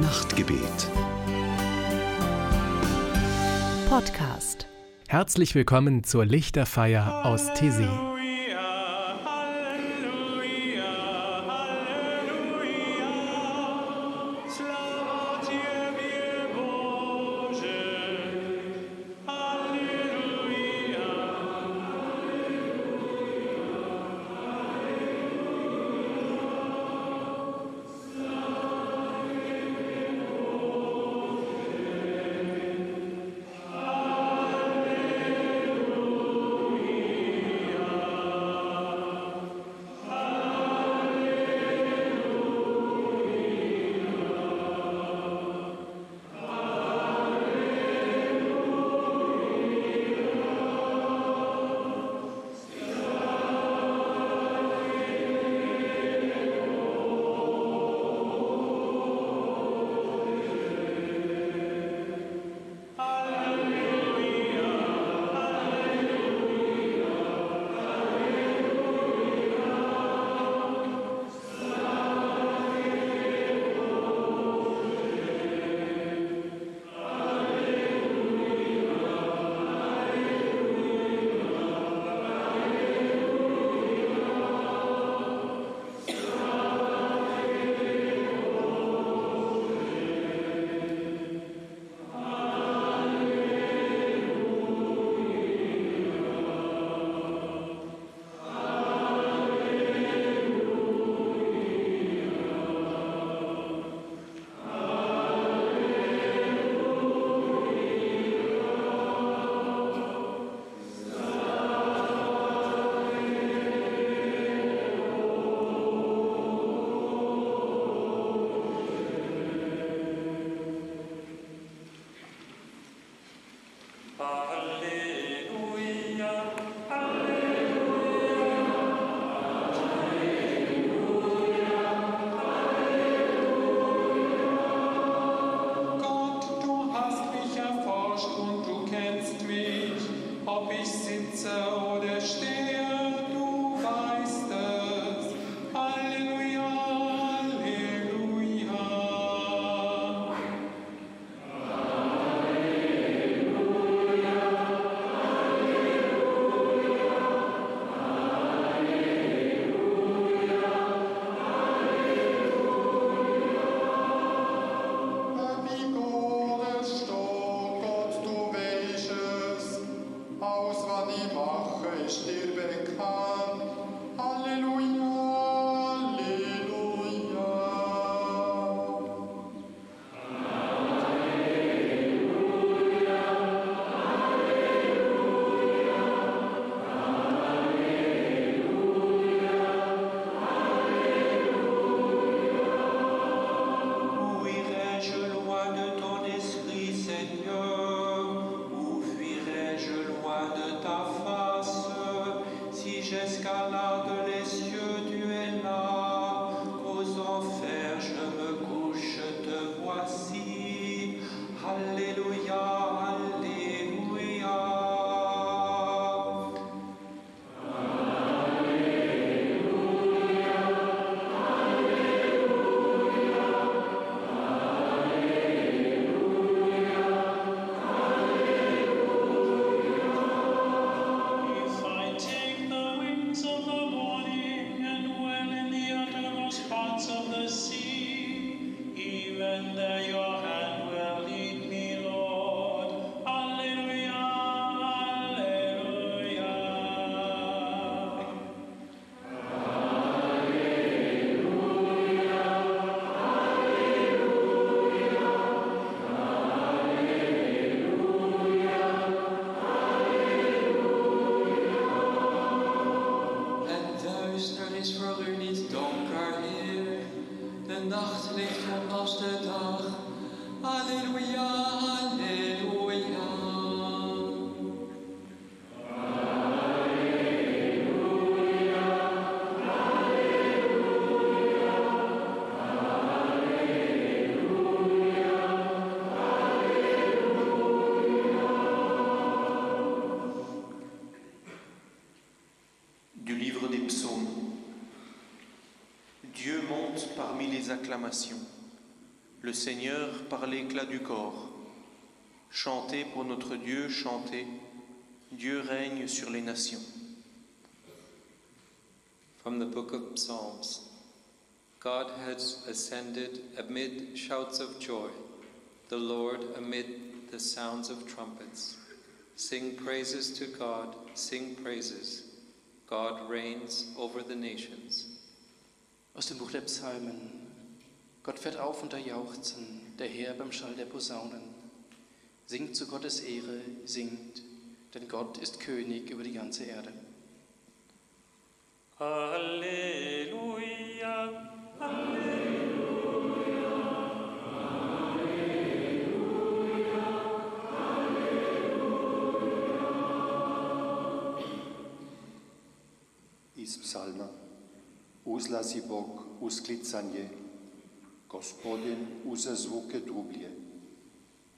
Nachtgebet. Podcast. Herzlich willkommen zur Lichterfeier aus Tesi. Seigneur par l'éclat du corps. Chantez pour notre Dieu, chantez. Dieu règne sur les nations. From the book of Psalms God has ascended amid shouts of joy, the Lord amid the sounds of trumpets. Sing praises to God, sing praises. God reigns over the nations. Aus dem Buch der Psalmen. Gott fährt auf unter Jauchzen, der Herr beim Schall der Posaunen. Singt zu Gottes Ehre, singt, denn Gott ist König über die ganze Erde. Halleluja, Iz psalma Uzlazi Bog usklicanje, Gospodin uze zvuke drublje.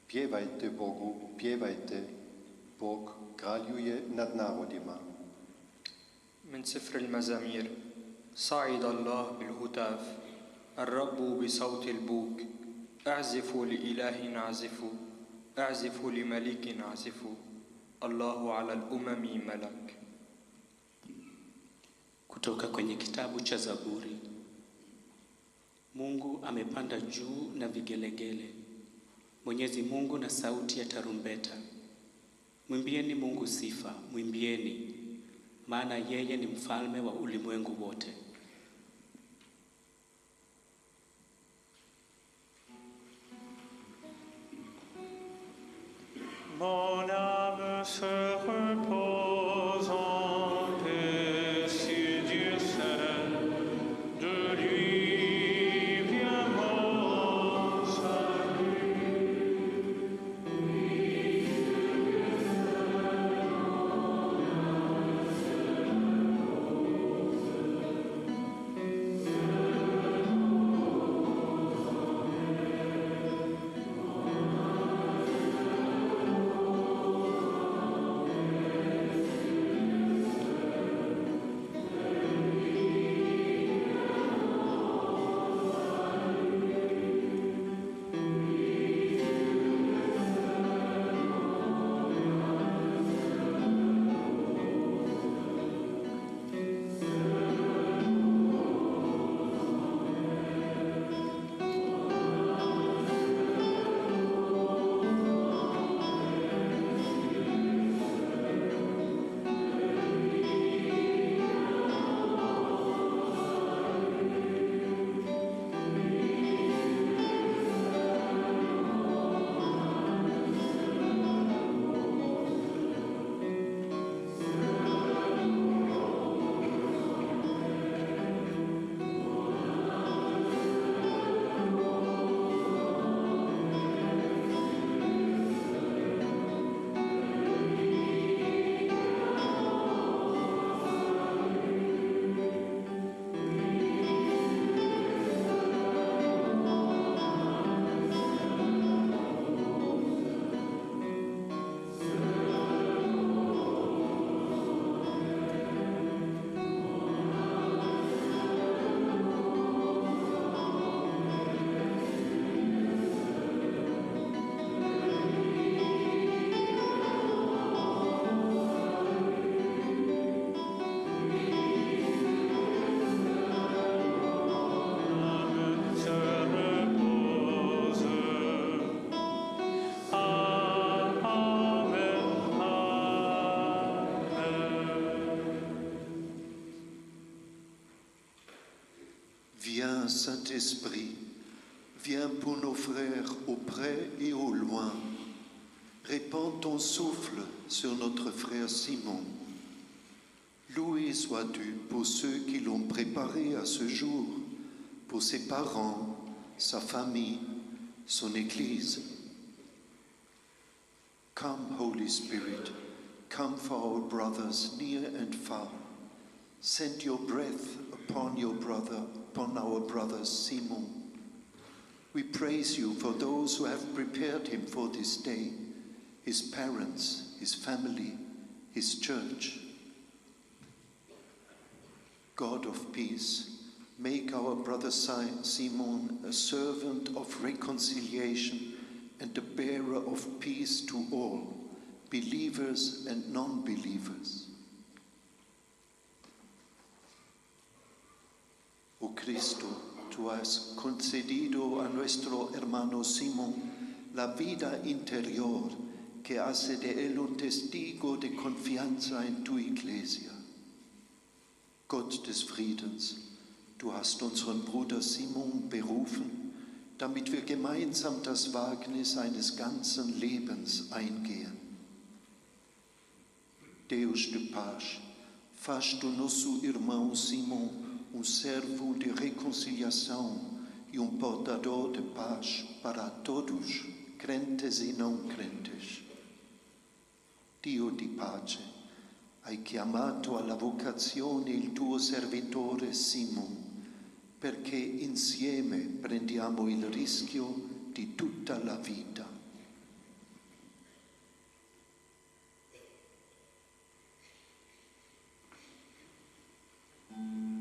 Pjevajte Bogu, pjevajte, Bog kraljuje nad narodima. من سفر المزامير صعد الله بالهتاف الرب بصوت البوق اعزفوا لإله اعزفوا اعزفوا لملك اعزفوا الله على الأمم ملك Kutoka kwenye kitabu cha Zaburi. Mungu amepanda juu na vigelegele, Mwenyezi Mungu na sauti ya tarumbeta. Mwimbieni Mungu sifa, mwimbieni, maana yeye ni mfalme wa ulimwengu wote. Mon âme se Saint-Esprit, viens pour nos frères au près et au loin. Répands ton souffle sur notre frère Simon. Loué sois-tu pour ceux qui l'ont préparé à ce jour, pour ses parents, sa famille, son Église. Come, Holy Spirit, come for our brothers near and far. Send your breath upon your brother, upon our brother Simon. We praise you for those who have prepared him for this day, his parents, his family, his church. God of peace, Make our brother Simon a servant of reconciliation and a bearer of peace to all, believers and non believers. Oh Cristo, tú has concedido a nuestro hermano Simón la vida interior que hace de él un testigo de confianza en tu iglesia. Gott des Friedens, du hast unseren Bruder Simon berufen, damit wir gemeinsam das Wagnis eines ganzen Lebens eingehen. Deus de paz, faz do nosso irmão Simão um servo de reconciliação e um portador de paz para todos, crentes e não crentes. Dio di pace, hai chiamato alla vocazione il tuo servitore Simon, perché insieme prendiamo il rischio di tutta la vita. Veni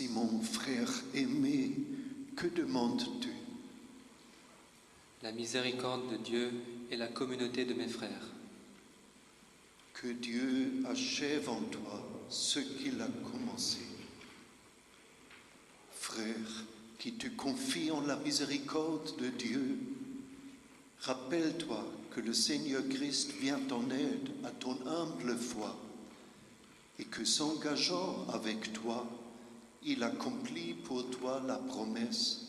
Simon, frère aimé, que demandes-tu? La miséricorde de Dieu et la communauté de mes frères. Que Dieu achève en toi ce qu'il a commencé. Frère, qui te confie en la miséricorde de Dieu, rappelle-toi que le Seigneur Christ vient en aide à ton humble foi et que s'engageant avec toi, il accomplit pour toi la promesse.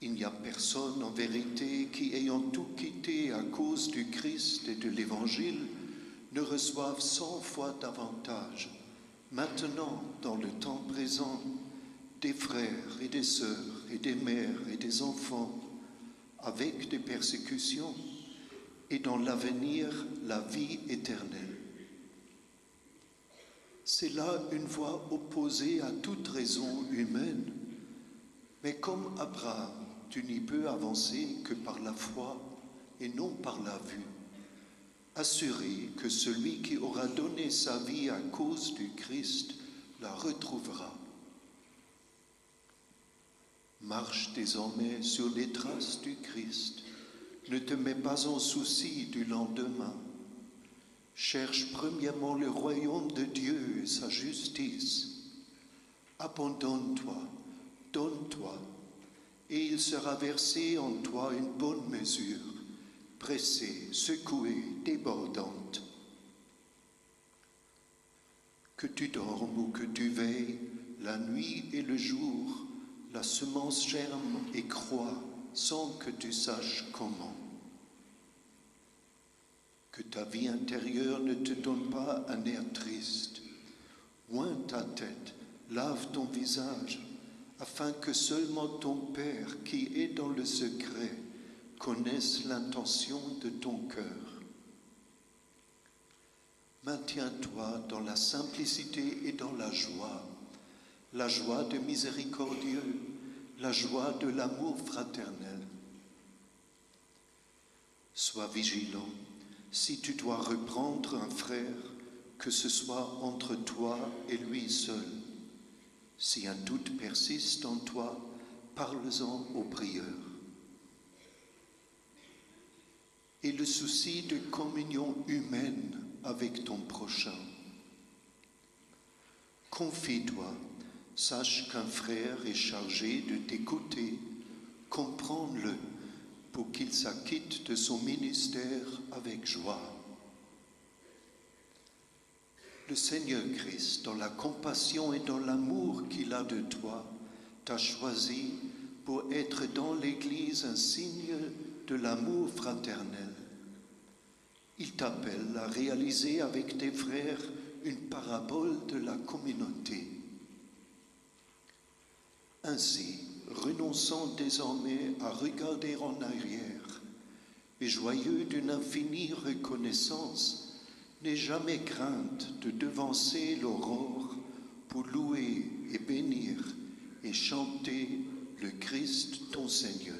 Il n'y a personne en vérité qui, ayant tout quitté à cause du Christ et de l'Évangile, ne reçoive cent fois davantage, maintenant, dans le temps présent, des frères et des sœurs et des mères et des enfants, avec des persécutions, et dans l'avenir la vie éternelle. C'est là une voie opposée à toute raison humaine, mais comme Abraham, tu n'y peux avancer que par la foi et non par la vue. Assuré que celui qui aura donné sa vie à cause du Christ la retrouvera. Marche désormais sur les traces du Christ. Ne te mets pas en souci du lendemain. Cherche premièrement le royaume de Dieu et sa justice. Abandonne-toi, donne-toi, et il sera versé en toi une bonne mesure, pressée, secouée, débordante. Que tu dormes ou que tu veilles, la nuit et le jour, la semence germe et croît sans que tu saches comment. Que ta vie intérieure ne te donne pas un air triste. Oins ta tête, lave ton visage, afin que seulement ton Père qui est dans le secret connaisse l'intention de ton cœur. Maintiens-toi dans la simplicité et dans la joie, la joie de miséricordieux, la joie de l'amour fraternel. Sois vigilant, si tu dois reprendre un frère, que ce soit entre toi et lui seul. Si un doute persiste en toi, parle-en au prieur. Et le souci de communion humaine avec ton prochain. Confie-toi, sache qu'un frère est chargé de t'écouter, comprends-le pour qu'il s'acquitte de son ministère avec joie. Le Seigneur Christ, dans la compassion et dans l'amour qu'il a de toi, t'a choisi pour être dans l'Église un signe de l'amour fraternel. Il t'appelle à réaliser avec tes frères une parabole de la communauté. Ainsi, renonçant désormais à regarder en arrière et joyeux d'une infinie reconnaissance, N'aie jamais crainte de devancer l'aurore pour louer et bénir et chanter le Christ ton Seigneur.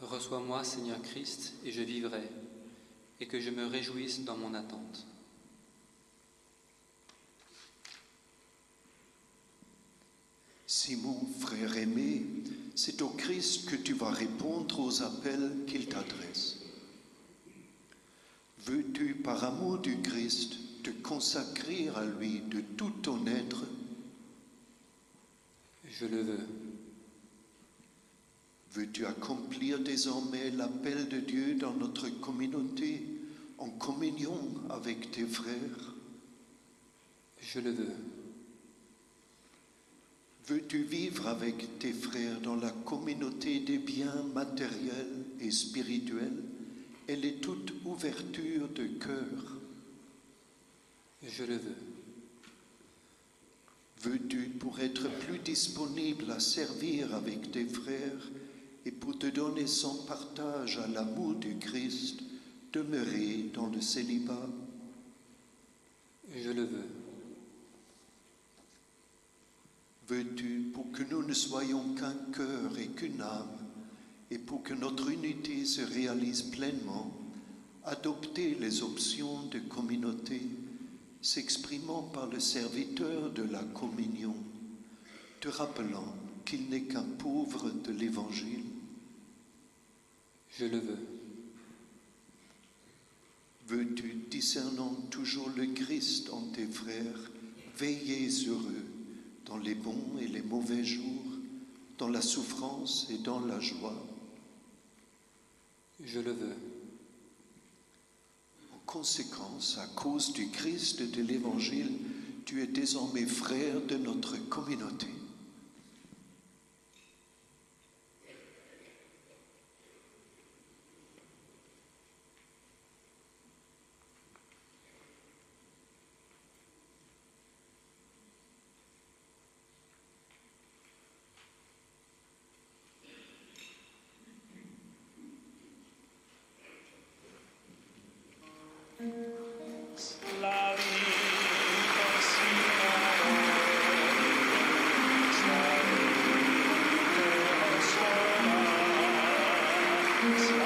Reçois-moi, Seigneur Christ, et je vivrai, et que je me réjouisse dans mon attente. Simon, frère aimé, c'est au Christ que tu vas répondre aux appels qu'il t'adresse. Veux-tu, par amour du Christ, te consacrer à lui de tout ton être? Je le veux. Veux-tu accomplir désormais l'appel de Dieu dans notre communauté en communion avec tes frères? Je le veux. Veux-tu vivre avec tes frères dans la communauté des biens matériels et spirituels Elle est toute ouverture de cœur? Je le veux. Veux-tu, pour être plus disponible à servir avec tes frères et pour te donner sans partage à l'amour du Christ, demeurer dans le célibat? Je le veux. Veux-tu, pour que nous ne soyons qu'un cœur et qu'une âme, et pour que notre unité se réalise pleinement, adopter les options de communauté s'exprimant par le serviteur de la communion, te rappelant qu'il n'est qu'un pauvre de l'Évangile? Je le veux. veux-tu, discernant toujours le Christ en tes frères, veiller sur eux dans les bons et les mauvais jours, dans la souffrance et dans la joie Je le veux. En conséquence, à cause du Christ et de l'Évangile, tu es désormais frère de notre communauté. Thank you.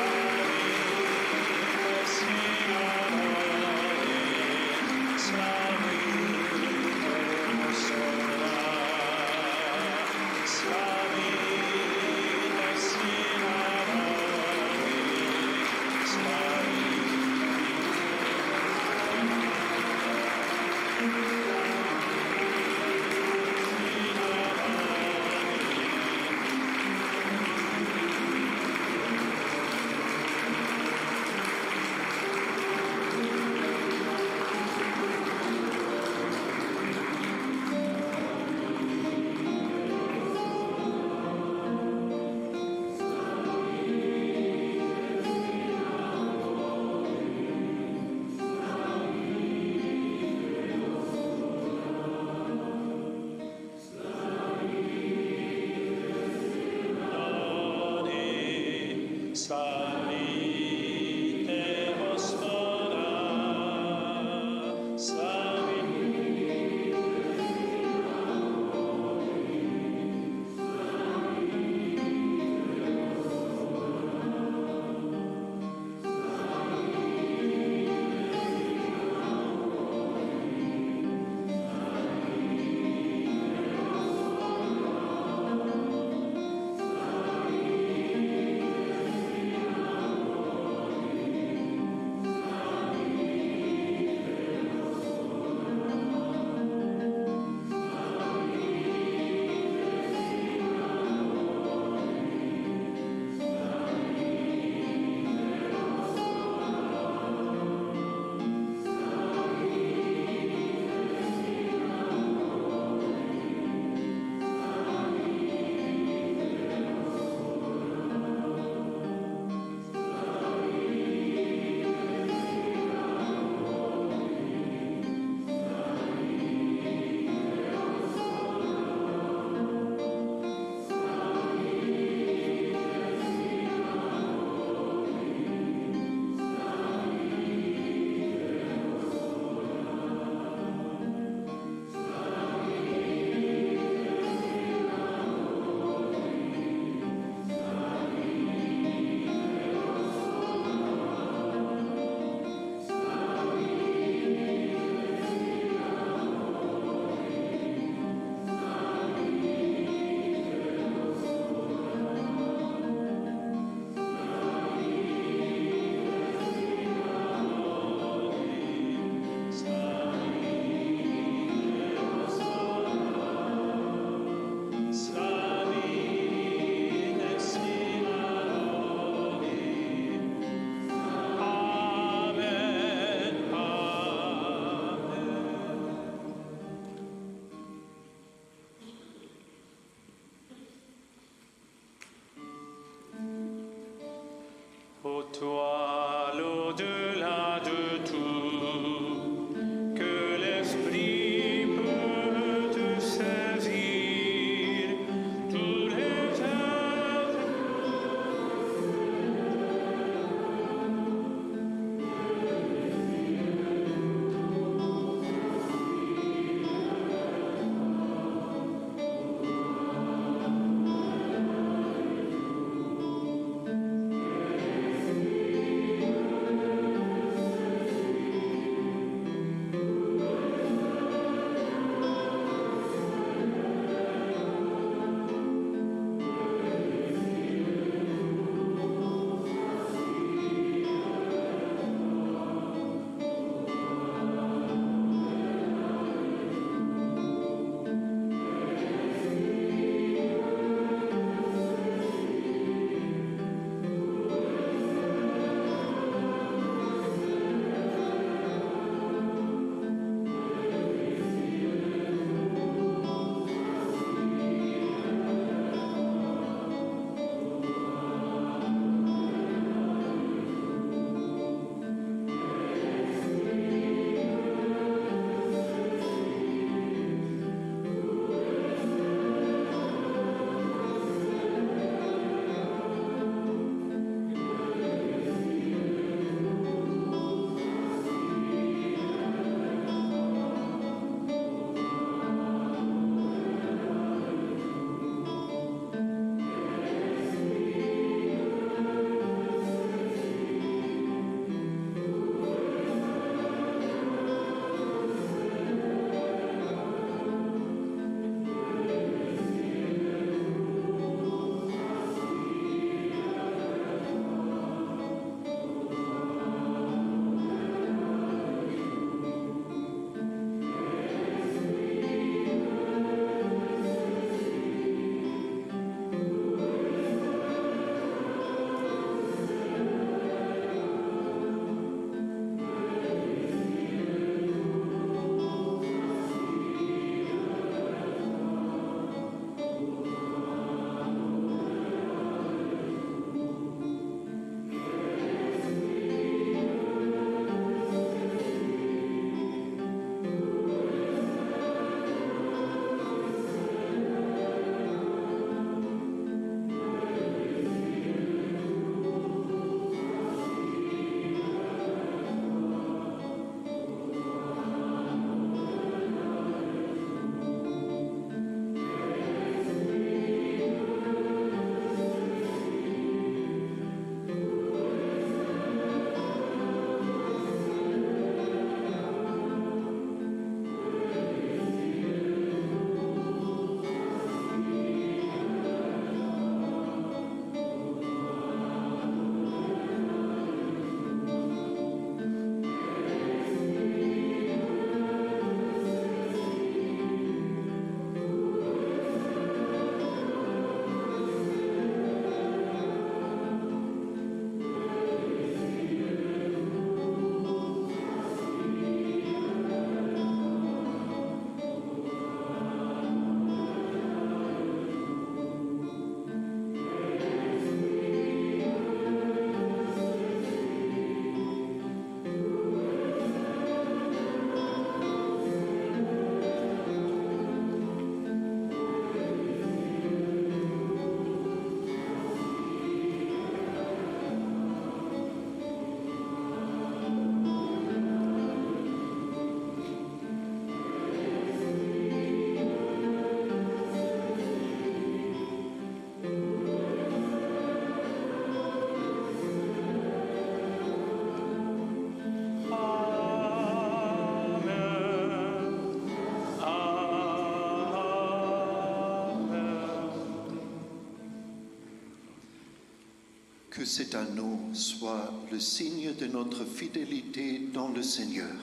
Que cet anneau soit le signe de notre fidélité dans le Seigneur.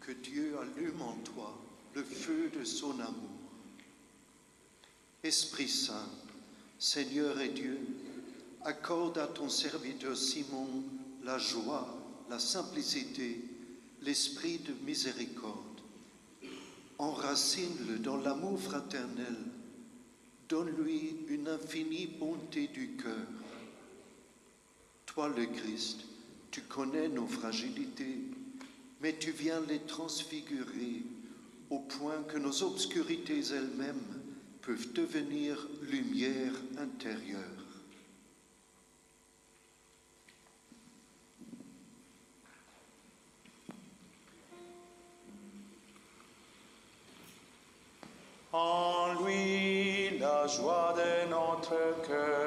Que Dieu allume en toi le feu de son amour. Esprit Saint, Seigneur et Dieu, accorde à ton serviteur Simon la joie, la simplicité, l'esprit de miséricorde. Enracine-le dans l'amour fraternel. Donne-lui une infinie bonté du cœur. Toi, le Christ, tu connais nos fragilités, mais tu viens les transfigurer au point que nos obscurités elles-mêmes peuvent devenir lumière intérieure. Take.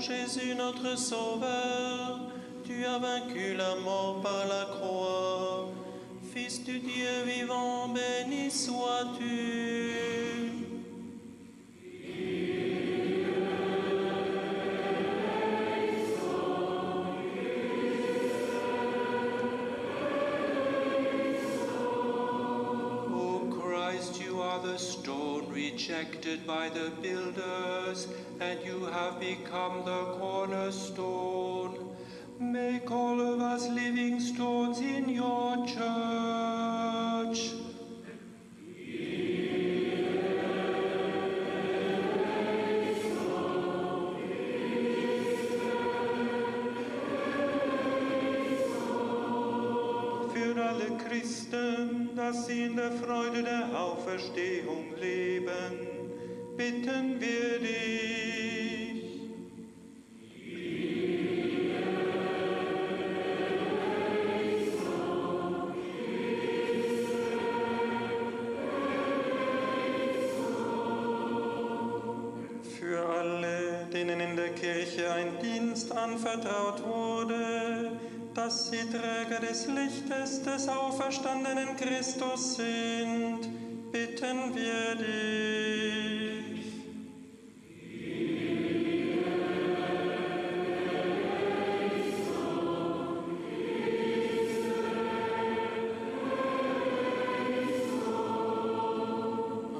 Jésus notre Sauveur. Tu as vaincu la mort par la croix. Fils du Dieu vivant, béni sois-tu. Anvertraut wurde, dass sie Träger des Lichtes des auferstandenen Christus sind, bitten wir dich.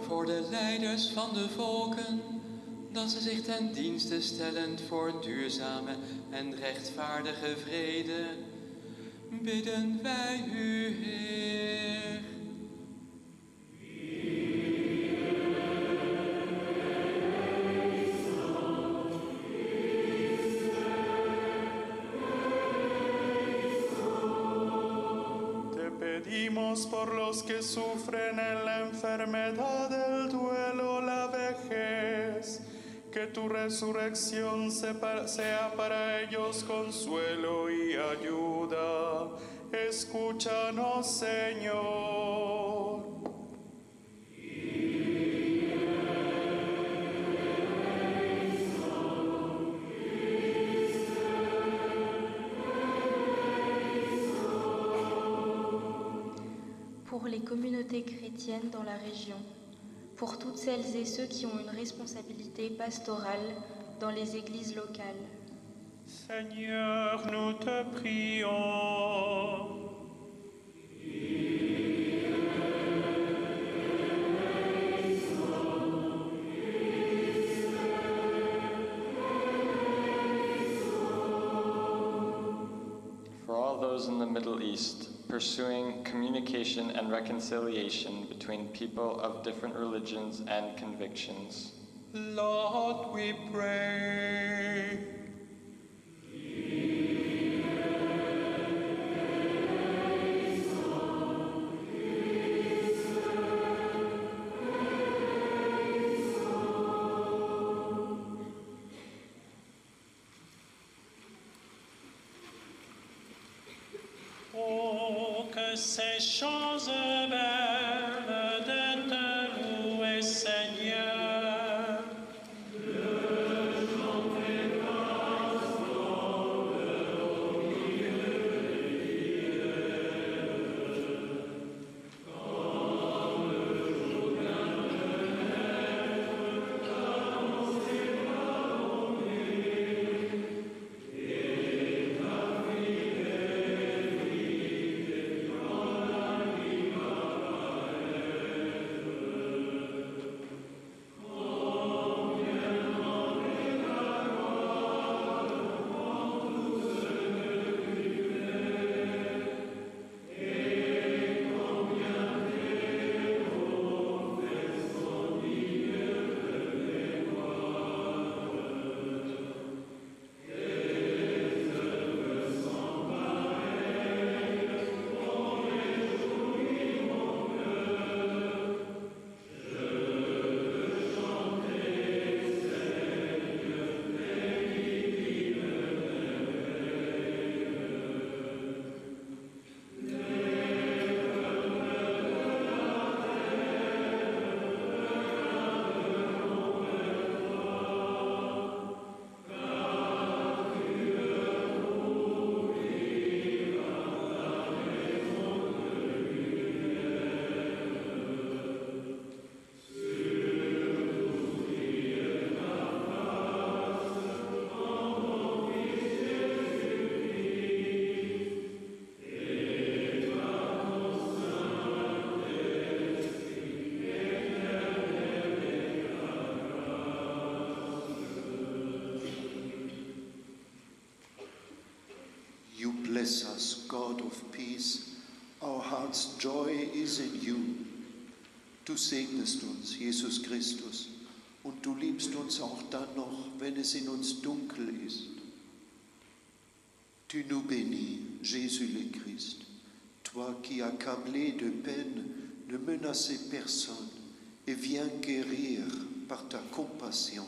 Voor de leiders van de volken, dat ze zich ten dienste stellen voor duurzame en rechtvaardige vrede, bidden wij u, Heer. Te pedimos por los que sufren en la enfermedad del que tu resurrección sea para ellos consuelo y ayuda. Escúchanos, Señor. pour les communautés chrétiennes dans la région, pour toutes celles et ceux qui ont une responsabilité pastorale dans les églises locales. Seigneur, nous te prions. For all those in the Middle East pursuing communication and reconciliation between people of different religions and convictions. Lord, we pray. Bless us, God of peace. Our heart's joy is in you. Du segnest uns, Jesus Christus, und du liebst uns auch dann noch, wenn es in uns dunkel ist. Tu nous bénis, Jésus le Christ, toi qui, accablé de peine, ne menaçais personne et viens guérir par ta compassion.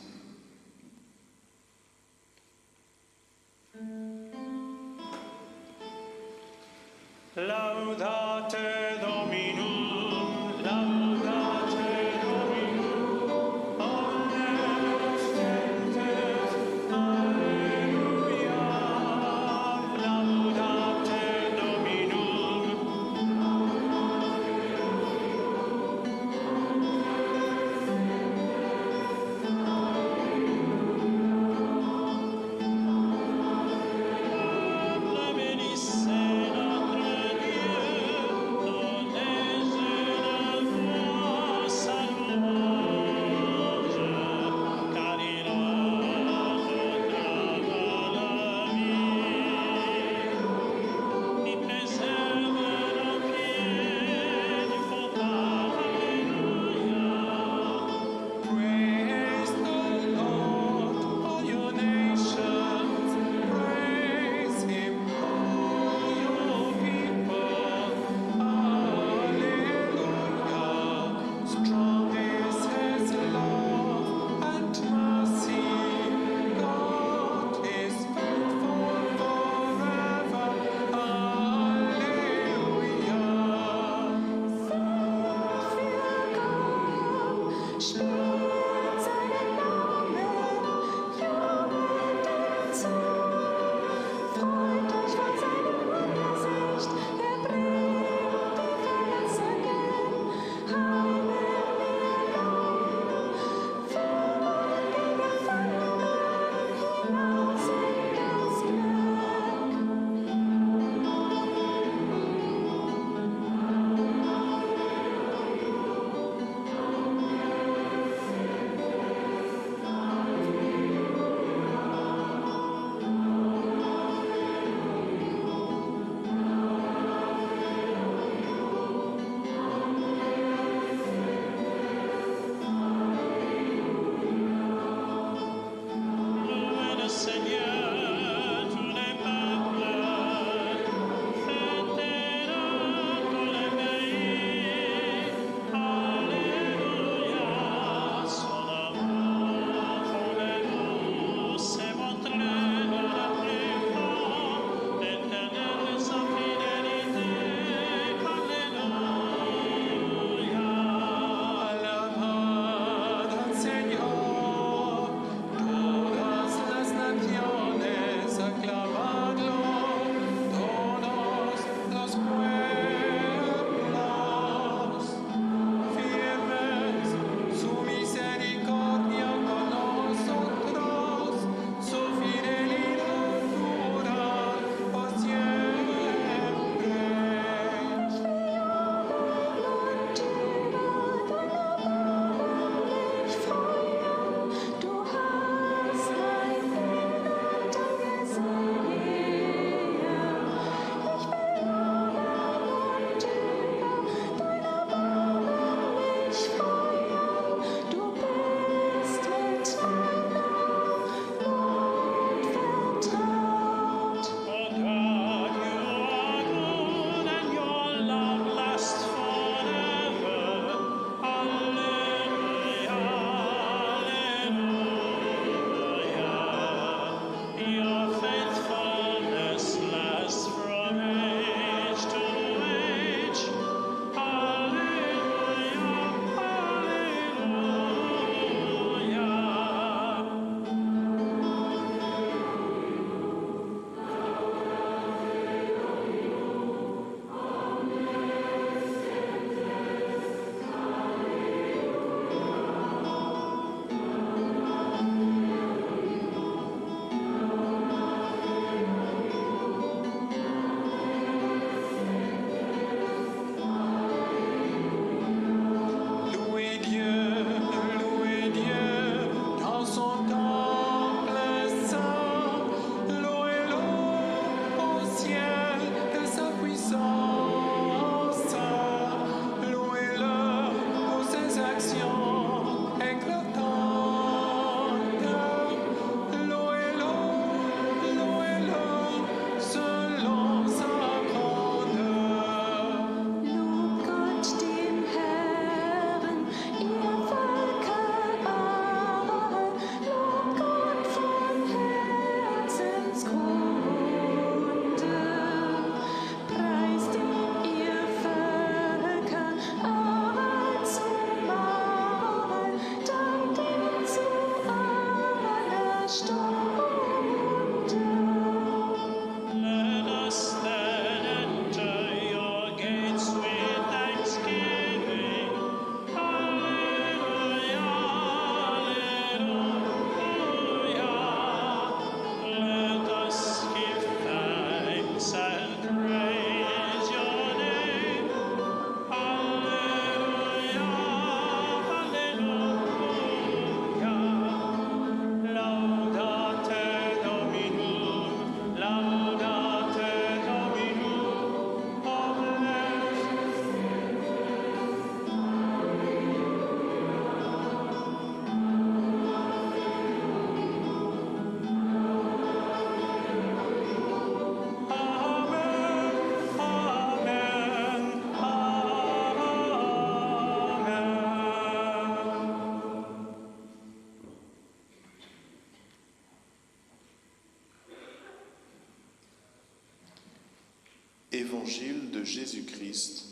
Évangile de Jésus-Christ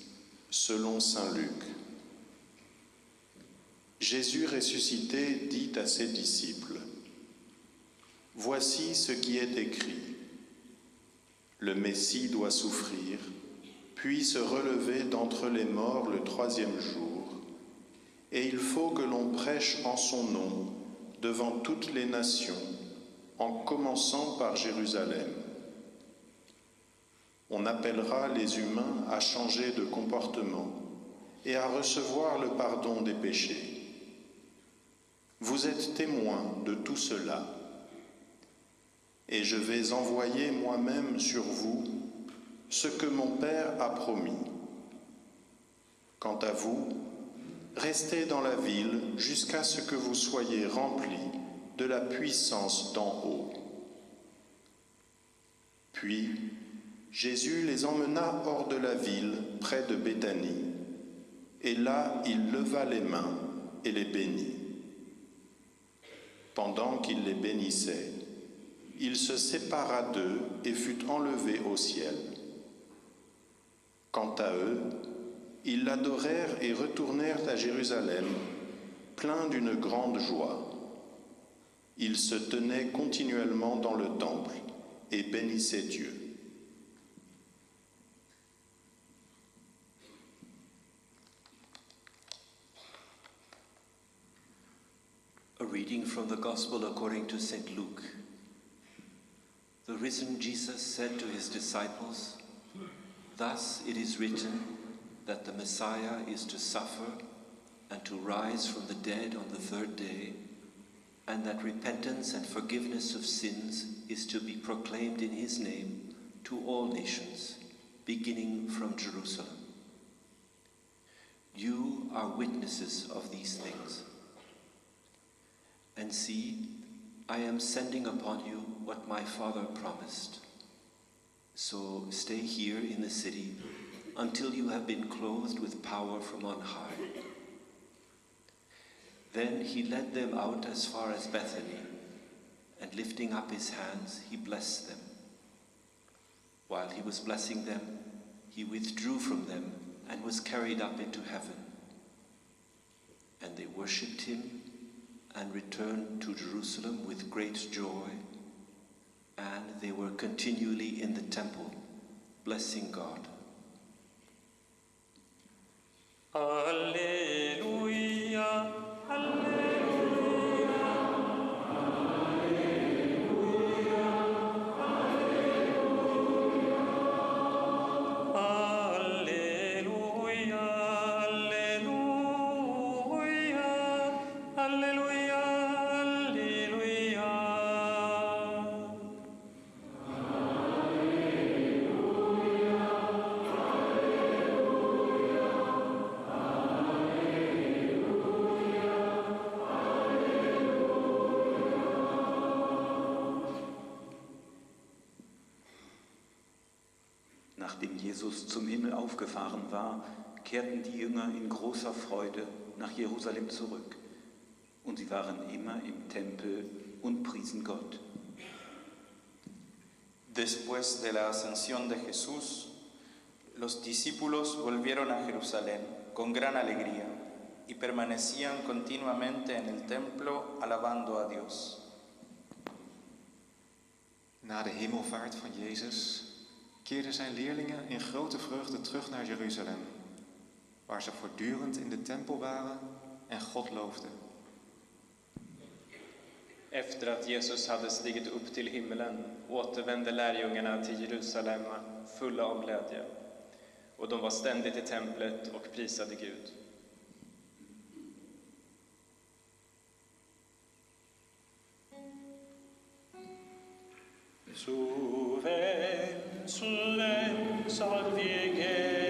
selon Saint Luc. Jésus ressuscité dit à ses disciples, Voici ce qui est écrit. Le Messie doit souffrir, puis se relever d'entre les morts le troisième jour, et il faut que l'on prêche en son nom devant toutes les nations, en commençant par Jérusalem. Appellera les humains à changer de comportement et à recevoir le pardon des péchés. Vous êtes témoins de tout cela. Et je vais envoyer moi-même sur vous ce que mon Père a promis. Quant à vous, restez dans la ville jusqu'à ce que vous soyez remplis de la puissance d'en haut. Puis, Jésus les emmena hors de la ville, près de Béthanie, et là il leva les mains et les bénit. Pendant qu'il les bénissait, il se sépara d'eux et fut enlevé au ciel. Quant à eux, ils l'adorèrent et retournèrent à Jérusalem, pleins d'une grande joie. Ils se tenaient continuellement dans le temple et bénissaient Dieu. A reading from the Gospel according to St. Luke. The risen Jesus said to his disciples, Thus it is written that the Messiah is to suffer and to rise from the dead on the third day, and that repentance and forgiveness of sins is to be proclaimed in his name to all nations, beginning from Jerusalem. You are witnesses of these things. And see, I am sending upon you what my Father promised. So stay here in the city until you have been clothed with power from on high. Then he led them out as far as Bethany and lifting up his hands, he blessed them. While he was blessing them, he withdrew from them and was carried up into heaven. And they worshipped him and returned to Jerusalem with great joy, and they were continually in the temple, blessing God. Alleluia, aufgefahren war, kehrten die Jünger in großer Freude nach Jerusalem zurück. Und sie waren immer im Tempel und priesen Gott. Después de la ascensión de Jesús, los discípulos volvieron a Jerusalén con gran alegría y permanecían continuamente en el templo alabando a Dios. Na de hemelvaart van Jezus keerden zijn leerlingen in grote vreugde terug naar Jeruzalem, waar ze voortdurend in de tempel waren en God loofden. Efter att Jesus hade stigit upp till himmelen återvände lärjungarna till Jerusalem fulla av glädje. Och de var ständigt i templet och prisade Gud. Solem salvi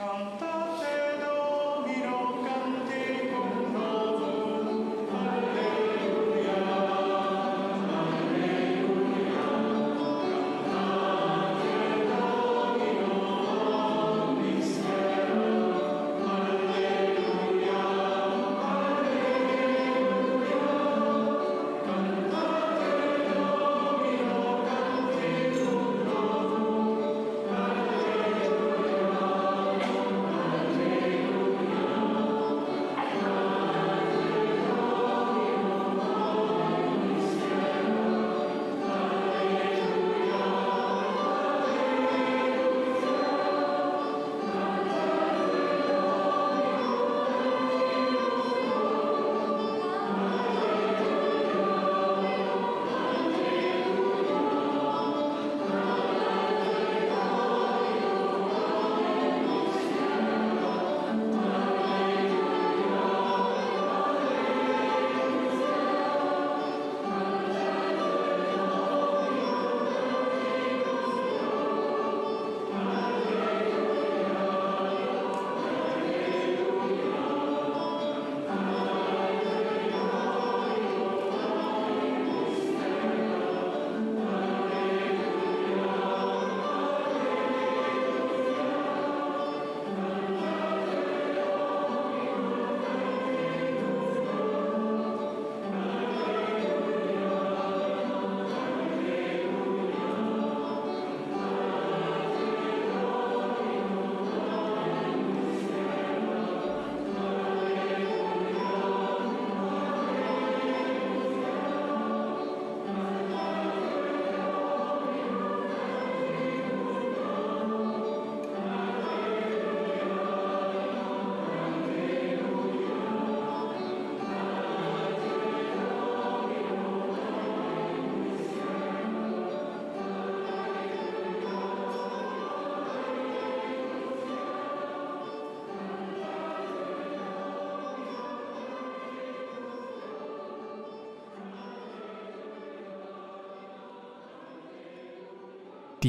Come